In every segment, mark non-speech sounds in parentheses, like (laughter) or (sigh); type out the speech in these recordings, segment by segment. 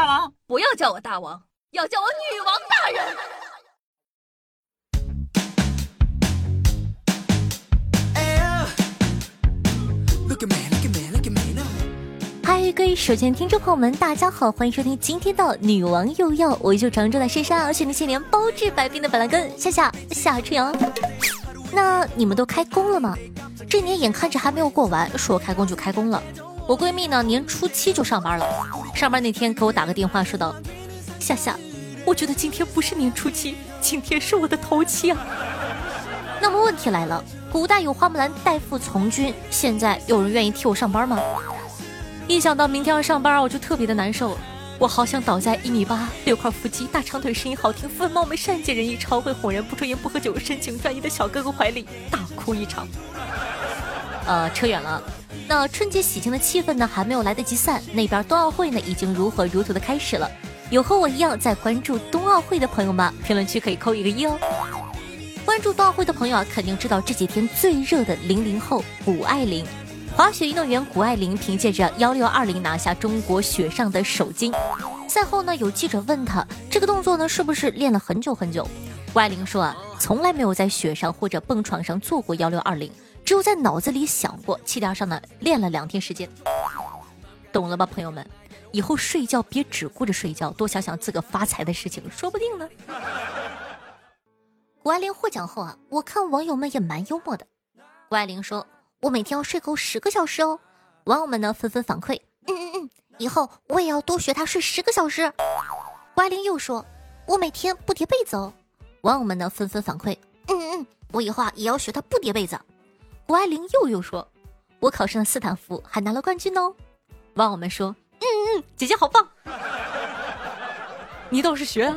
大王，不要叫我大王，要叫我女王大人。嗨，各位首先听众朋友们，大家好，欢迎收听今天的《女王又要》，我依旧常驻在深山，是你千年包治百病的板蓝根夏夏夏春阳。那你们都开工了吗？这年眼看着还没有过完，说开工就开工了。我闺蜜呢，年初七就上班了。上班那天给我打个电话，说道：“夏夏，我觉得今天不是年初七，今天是我的头七啊。”那么问题来了，古代有花木兰代父从军，现在有人愿意替我上班吗？一想到明天要上班，我就特别的难受。我好想倒在一米八、六块腹肌、大长腿、声音好听、分貌美、善解人意、超会哄人、不抽烟不喝酒、深情专一的小哥哥怀里大哭一场。呃，扯远了。那春节喜庆的气氛呢，还没有来得及散，那边冬奥会呢，已经如火如荼的开始了。有和我一样在关注冬奥会的朋友吗？评论区可以扣一个一哦。关注冬奥会的朋友啊，肯定知道这几天最热的零零后谷爱凌。滑雪运动员谷爱凌凭借着幺六二零拿下中国雪上的首金。赛后呢，有记者问她这个动作呢是不是练了很久很久？谷爱凌说啊，从来没有在雪上或者蹦床上做过幺六二零，只有在脑子里想过，气垫上呢练了两天时间。懂了吧，朋友们？以后睡觉别只顾着睡觉，多想想自个发财的事情，说不定呢。谷爱凌获奖后啊，我看网友们也蛮幽默的。谷爱凌说。我每天要睡够十个小时哦，网友们呢纷纷反馈，嗯嗯嗯，以后我也要多学他睡十个小时。谷爱凌又说，我每天不叠被子哦，网友们呢纷纷反馈，嗯嗯嗯，我以后啊也要学他不叠被子。谷爱凌又又说，我考上了斯坦福，还拿了冠军哦，网友们说，嗯嗯，姐姐好棒，(laughs) 你倒是学啊。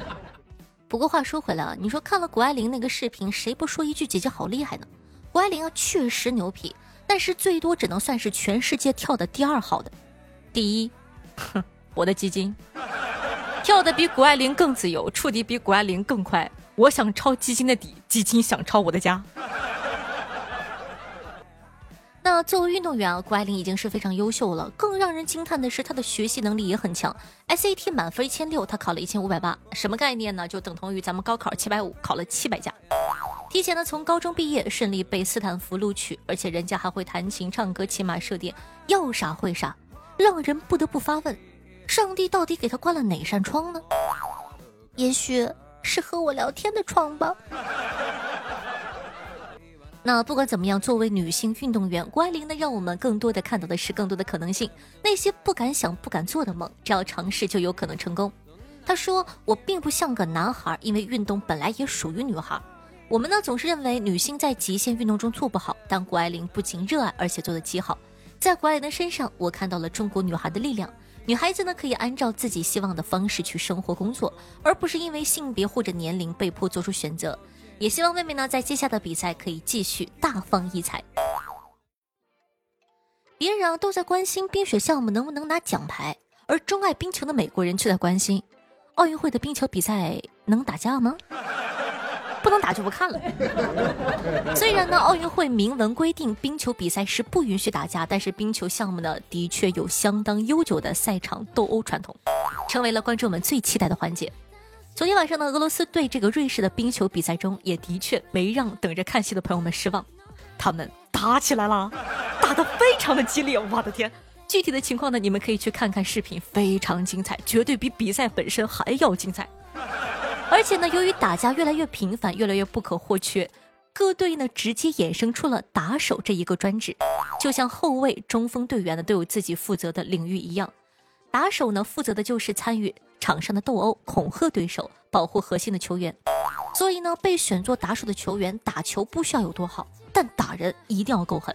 (laughs) 不过话说回来啊，你说看了谷爱凌那个视频，谁不说一句姐姐好厉害呢？谷爱凌啊，确实牛皮，但是最多只能算是全世界跳的第二好的。第一，哼，我的基金跳的比谷爱凌更自由，触底比谷爱凌更快。我想抄基金的底，基金想抄我的家。那作为运动员啊，谷爱凌已经是非常优秀了。更让人惊叹的是，她的学习能力也很强。SAT 满分一千六，她考了一千五百八，什么概念呢？就等同于咱们高考七百五，考了七百加。提前呢从高中毕业，顺利被斯坦福录取，而且人家还会弹琴、唱歌、骑马、射箭，要啥会啥，让人不得不发问：上帝到底给他关了哪扇窗呢？也许是和我聊天的床吧。那不管怎么样，作为女性运动员，谷爱凌呢，让我们更多的看到的是更多的可能性。那些不敢想、不敢做的梦，只要尝试就有可能成功。她说：“我并不像个男孩，因为运动本来也属于女孩。”我们呢总是认为女性在极限运动中做不好，但谷爱凌不仅热爱，而且做得极好。在谷爱凌的身上，我看到了中国女孩的力量。女孩子呢可以按照自己希望的方式去生活工作，而不是因为性别或者年龄被迫做出选择。也希望妹妹呢在接下来的比赛可以继续大放异彩。别人啊都在关心冰雪项目能不能拿奖牌，而钟爱冰球的美国人却在关心奥运会的冰球比赛能打架吗？不能打就不看了。(laughs) 虽然呢，奥运会明文规定冰球比赛是不允许打架，但是冰球项目呢，的确有相当悠久的赛场斗殴传统，成为了观众们最期待的环节。昨天晚上呢，俄罗斯对这个瑞士的冰球比赛中，也的确没让等着看戏的朋友们失望，他们打起来了，打得非常的激烈。我的天，具体的情况呢，你们可以去看看视频，非常精彩，绝对比比赛本身还要精彩。而且呢，由于打架越来越频繁，越来越不可或缺，各队呢直接衍生出了打手这一个专职，就像后卫、中锋队员呢都有自己负责的领域一样，打手呢负责的就是参与场上的斗殴、恐吓对手、保护核心的球员。所以呢，被选做打手的球员打球不需要有多好，但打人一定要够狠。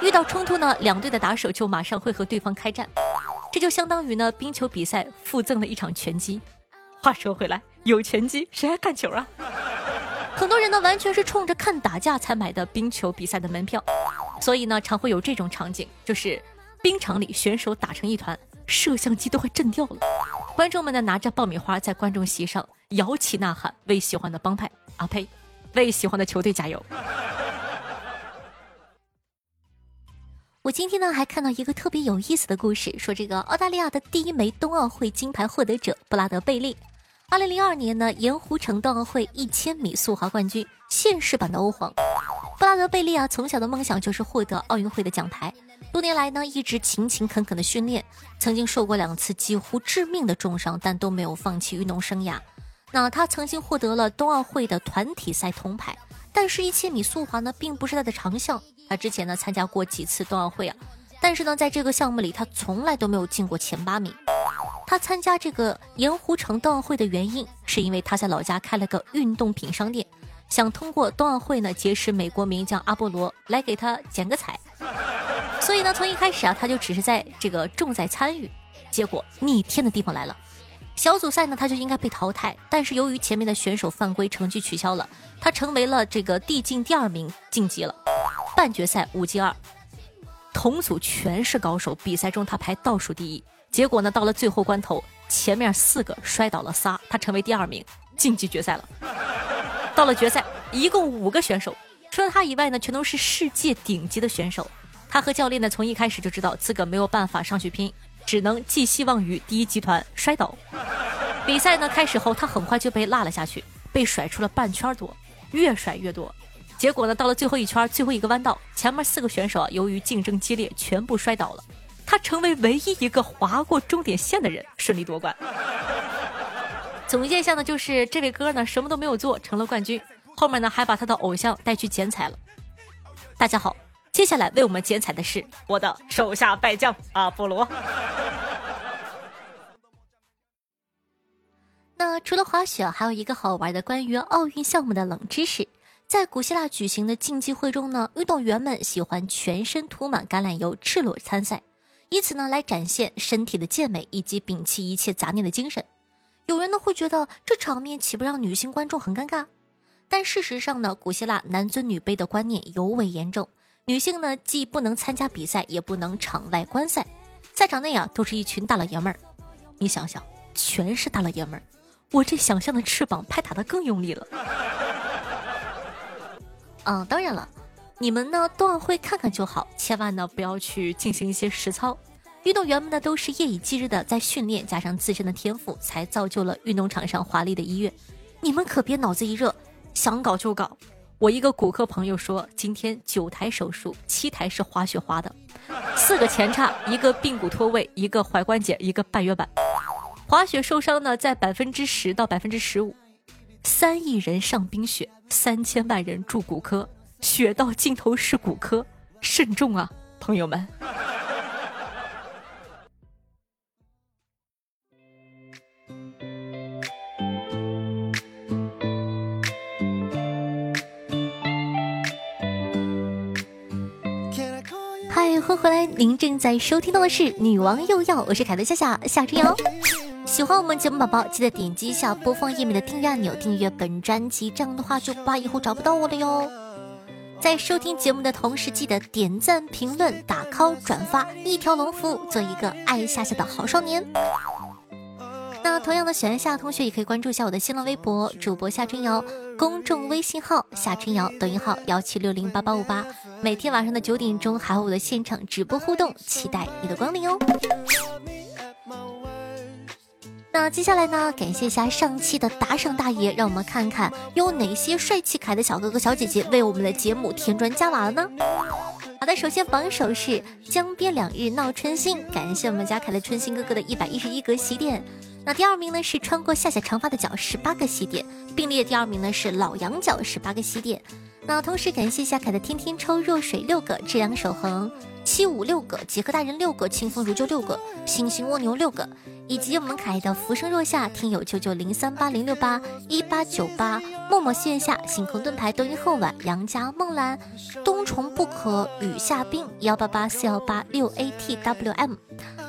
遇到冲突呢，两队的打手就马上会和对方开战，这就相当于呢冰球比赛附赠了一场拳击。话说回来。有拳击，谁还看球啊？很多人呢，完全是冲着看打架才买的冰球比赛的门票，所以呢，常会有这种场景，就是冰场里选手打成一团，摄像机都快震掉了。观众们呢，拿着爆米花在观众席上摇旗呐喊，为喜欢的帮派啊呸，为喜欢的球队加油。我今天呢还看到一个特别有意思的故事，说这个澳大利亚的第一枚冬奥会金牌获得者布拉德贝利，二零零二年呢盐湖城冬奥会一千米速滑冠军，现世版的欧皇。布拉德贝利啊，从小的梦想就是获得奥运会的奖牌，多年来呢一直勤勤恳恳的训练，曾经受过两次几乎致命的重伤，但都没有放弃运动生涯。那他曾经获得了冬奥会的团体赛铜牌，但是一千米速滑呢并不是他的长项。他之前呢参加过几次冬奥会啊，但是呢在这个项目里他从来都没有进过前八名。他参加这个盐湖城冬奥会的原因，是因为他在老家开了个运动品商店，想通过冬奥会呢结识美国名将阿波罗来给他剪个彩。所以呢从一开始啊他就只是在这个重在参与，结果逆天的地方来了，小组赛呢他就应该被淘汰，但是由于前面的选手犯规，成绩取消了，他成为了这个递进第二名晋级了。半决赛五进二，同组全是高手，比赛中他排倒数第一。结果呢，到了最后关头，前面四个摔倒了仨，他成为第二名，晋级决赛了。到了决赛，一共五个选手，除了他以外呢，全都是世界顶级的选手。他和教练呢，从一开始就知道自个没有办法上去拼，只能寄希望于第一集团摔倒。比赛呢开始后，他很快就被落了下去，被甩出了半圈多，越甩越多。结果呢，到了最后一圈，最后一个弯道，前面四个选手啊，由于竞争激烈，全部摔倒了。他成为唯一一个划过终点线的人，顺利夺冠。(laughs) 总结一下呢，就是这位哥呢，什么都没有做，成了冠军。后面呢，还把他的偶像带去剪彩了。大家好，接下来为我们剪彩的是我的手下败将阿波罗。那除了滑雪，还有一个好玩的关于奥运项目的冷知识。在古希腊举行的竞技会中呢，运动员们喜欢全身涂满橄榄油、赤裸参赛，以此呢来展现身体的健美以及摒弃一切杂念的精神。有人呢会觉得这场面岂不让女性观众很尴尬？但事实上呢，古希腊男尊女卑的观念尤为严重，女性呢既不能参加比赛，也不能场外观赛，赛场内啊都是一群大老爷们儿。你想想，全是大老爷们儿，我这想象的翅膀拍打的更用力了。嗯，当然了，你们呢冬奥会看看就好，千万呢不要去进行一些实操。运动员们呢都是夜以继日的在训练，加上自身的天赋，才造就了运动场上华丽的一跃。你们可别脑子一热想搞就搞。我一个骨科朋友说，今天九台手术，七台是滑雪滑的，四个前叉，一个髌骨脱位，一个踝关节，一个半月板。滑雪受伤呢在百分之十到百分之十五。三亿人上冰雪，三千万人住骨科，雪道尽头是骨科，慎重啊，朋友们！嗨，欢迎回来，您正在收听到的是《女王又要》，我是凯德夏夏夏之瑶。喜欢我们节目宝宝，记得点击一下播放页面的订阅按钮，订阅本专辑，这样的话就不怕以后找不到我了哟。在收听节目的同时，记得点赞、评论、打 call、转发，一条龙服务，做一个爱夏夏的好少年。那同样的，喜欢夏同学也可以关注一下我的新浪微博主播夏春瑶，公众微信号夏春瑶，抖音号幺七六零八八五八，每天晚上的九点钟还有我的现场直播互动，期待你的光临哦。那接下来呢？感谢一下上期的打赏大爷，让我们看看有哪些帅气可爱的小哥哥小姐姐为我们的节目添砖加瓦了呢？好的，首先榜首是江边两日闹春心，感谢我们家凯的春心哥哥的一百一十一格喜点。那第二名呢是穿过夏夏长发的脚十八个喜点，并列第二名呢是老羊角十八个喜点。那同时感谢夏凯的天天抽热水六个，志阳守恒。七五六个，杰克大人六个，清风如旧六个，星星蜗牛六个，以及我们可爱的浮生若夏听友九九零三八零六八一八九八，默默线下，星空盾牌，抖音后晚，杨家梦兰，冬虫不可雨下冰，幺八八四幺八六 A T W M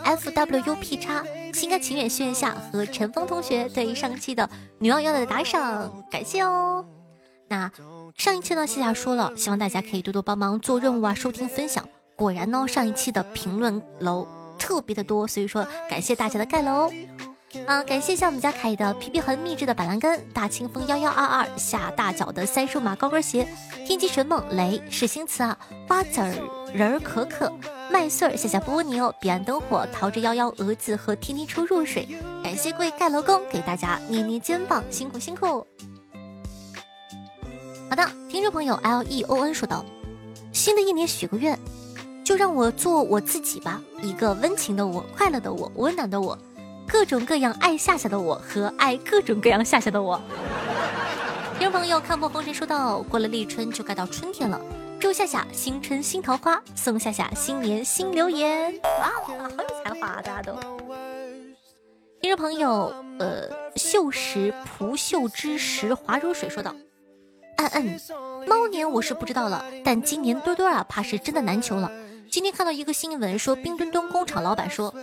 F W U P 叉，心甘情愿线下和陈峰同学对上期的女王要的打赏，感谢哦。那上一期呢，夏夏说了，希望大家可以多多帮忙做任务啊，收听分享。果然呢，上一期的评论楼特别的多，所以说感谢大家的盖楼啊！感谢一下我们家凯的皮皮很秘制的板蓝根，大清风幺幺二二下大脚的三叔马高跟鞋，天机神梦雷是星词啊，瓜子儿人可可、麦穗儿、夏夏波牛、彼岸灯火、逃之夭夭、蛾子和天天出若水。感谢各位盖楼工给大家捏捏肩膀，辛苦辛苦。好的，听众朋友 L E O N 说道：“新的一年许个愿，就让我做我自己吧，一个温情的我，快乐的我，温暖的我，各种各样爱夏夏的我和爱各种各样夏夏的我。”听众朋友看破红尘说道：“过了立春就该到春天了。”祝夏夏新春新桃花，送夏夏新年新留言。哇，好有才华，大家都。听众朋友，呃，秀石蒲秀之石华如水说道：“嗯嗯，猫年我是不知道了，但今年墩墩啊，怕是真的难求了。今天看到一个新闻，说冰墩墩工厂老板说，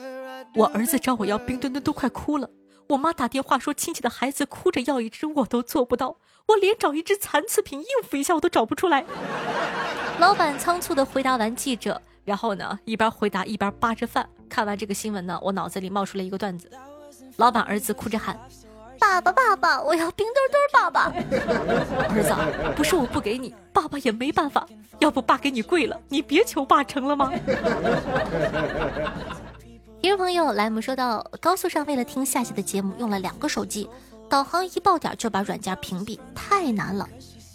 我儿子找我要冰墩墩都快哭了。我妈打电话说亲戚的孩子哭着要一只，我都做不到，我连找一只残次品应付一下我都找不出来。(laughs) ”老板仓促的回答完记者，然后呢，一边回答一边扒着饭。看完这个新闻呢，我脑子里冒出了一个段子：老板儿子哭着喊：“爸爸，爸爸，我要冰墩墩，爸爸！” (laughs) 儿子，不是我不给你，爸爸也没办法。要不爸给你跪了，你别求爸成了吗？(laughs) 听众朋友来姆说到，高速上为了听夏夏的节目，用了两个手机，导航一爆点就把软件屏蔽，太难了。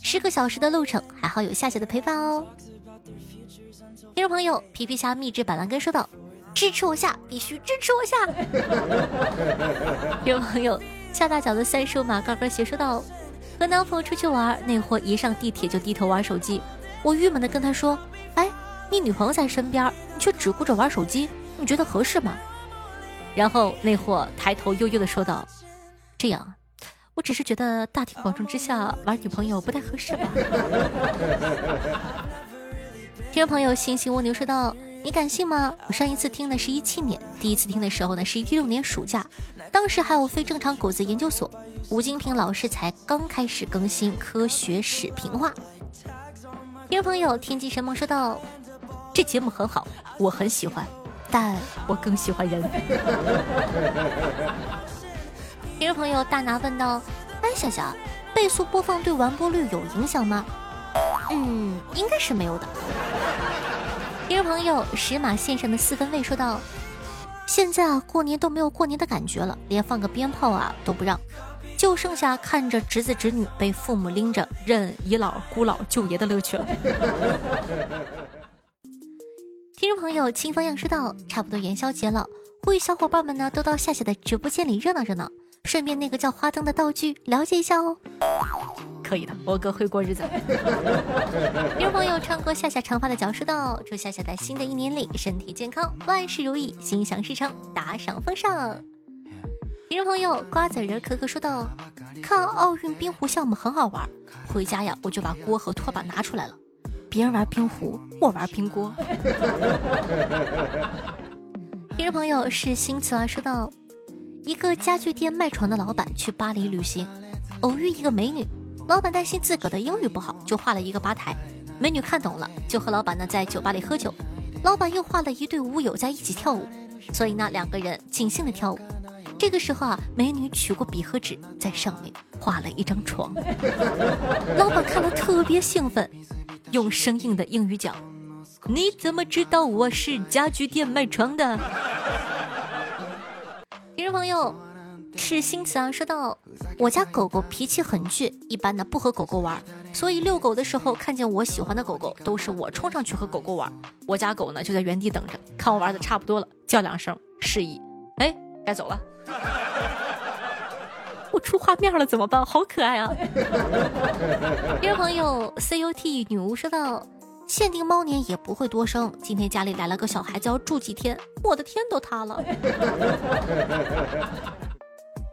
十个小时的路程，还好有夏夏的陪伴哦。听众朋友，皮皮虾秘制板蓝根说道：“支持我下，必须支持我下。”听众朋友，下大脚的三叔马高跟鞋说道：“和男朋友出去玩，那货一上地铁就低头玩手机，我郁闷的跟他说：‘哎，你女朋友在身边，你却只顾着玩手机，你觉得合适吗？’然后那货抬头悠悠的说道：‘这样。’”我只是觉得大庭广众之下玩女朋友不太合适吧。(laughs) 听众朋友，星星蜗牛说道：“你敢信吗？我上一次听的是一七年，第一次听的时候呢是一六年暑假，当时还有非正常狗子研究所，吴金平老师才刚开始更新科学史评话。”听众朋友，天机神梦说道：“这节目很好，我很喜欢，但我更喜欢人。(laughs) ”听众朋友大拿问道：“哎，小小，倍速播放对完播率有影响吗？”嗯，应该是没有的。听众朋友石马线上的四分卫说道：“现在啊，过年都没有过年的感觉了，连放个鞭炮啊都不让，就剩下看着侄子侄女被父母拎着认姨姥姑姥舅爷的乐趣了。(laughs) ”听众朋友清风样说道：“差不多元宵节了，呼吁小伙伴们呢都到夏夏的直播间里热闹热闹。”顺便那个叫花灯的道具了解一下哦。可以的，我哥会过日子。(laughs) 有朋友唱过夏夏长发的脚说道：“祝夏夏在新的一年里身体健康，万事如意，心想事成，打赏奉上。”听众朋友瓜子仁可可说道：“看奥运冰壶项目很好玩，回家呀我就把锅和拖把拿出来了。别人玩冰壶，我玩冰锅。”听众朋友是新词啊说道。一个家具店卖床的老板去巴黎旅行，偶遇一个美女。老板担心自个的英语不好，就画了一个吧台。美女看懂了，就和老板呢在酒吧里喝酒。老板又画了一对舞友在一起跳舞，所以呢两个人尽兴的跳舞。这个时候啊，美女取过笔和纸，在上面画了一张床。老板看了特别兴奋，用生硬的英语讲：“你怎么知道我是家具店卖床的？” (laughs) 听众朋友，是新词啊。说到我家狗狗脾气很倔，一般呢不和狗狗玩，所以遛狗的时候看见我喜欢的狗狗，都是我冲上去和狗狗玩。我家狗呢就在原地等着，看我玩的差不多了，叫两声示意，哎，该走了。(laughs) 我出画面了怎么办？好可爱啊！(laughs) 听众朋友，cut 女巫说到。限定猫年也不会多生。今天家里来了个小孩子，要住几天，我的天都塌了。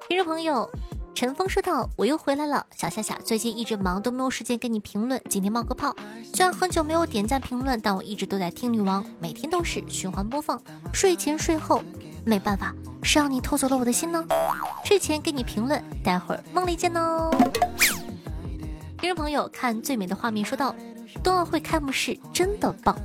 听众朋友，陈峰说道：“我又回来了，小夏夏，最近一直忙，都没有时间给你评论。今天冒个泡，虽然很久没有点赞评论，但我一直都在听女王，每天都是循环播放，睡前睡后，没办法，谁让你偷走了我的心呢？睡前给你评论，待会儿梦里见哦。”听众朋友，看最美的画面说道。冬奥会开幕式真的棒，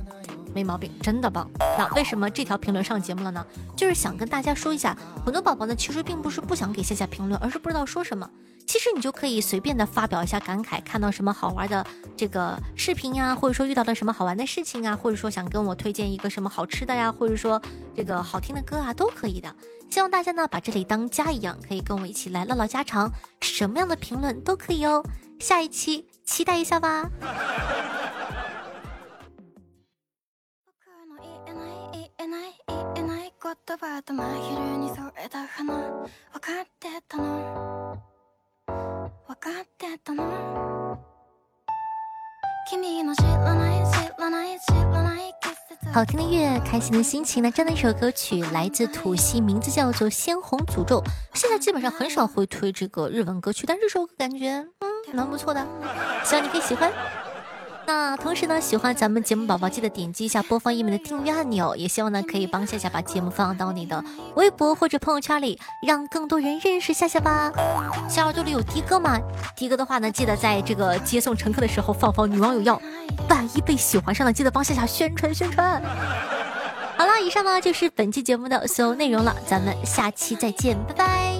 没毛病，真的棒。那为什么这条评论上节目了呢？就是想跟大家说一下，很多宝宝呢其实并不是不想给夏夏评论，而是不知道说什么。其实你就可以随便的发表一下感慨，看到什么好玩的这个视频呀，或者说遇到了什么好玩的事情啊，或者说想跟我推荐一个什么好吃的呀，或者说这个好听的歌啊，都可以的。希望大家呢把这里当家一样，可以跟我一起来唠唠家常，什么样的评论都可以哦。下一期期待一下吧。好听的乐，开心的心情呢？这样的一首歌曲来自土系，名字叫做《鲜红诅咒》。现在基本上很少会推这个日文歌曲，但这首歌感觉嗯蛮不错的，希望你可以喜欢。那同时呢，喜欢咱们节目宝宝记得点击一下播放页面的订阅按钮，也希望呢可以帮夏夏把节目放到你的微博或者朋友圈里，让更多人认识夏夏吧。小耳朵里有的哥吗？的哥的话呢，记得在这个接送乘客的时候放放女网友要，万一被喜欢上了，记得帮夏夏宣传宣传。(laughs) 好了，以上呢就是本期节目的所有内容了，咱们下期再见，拜拜。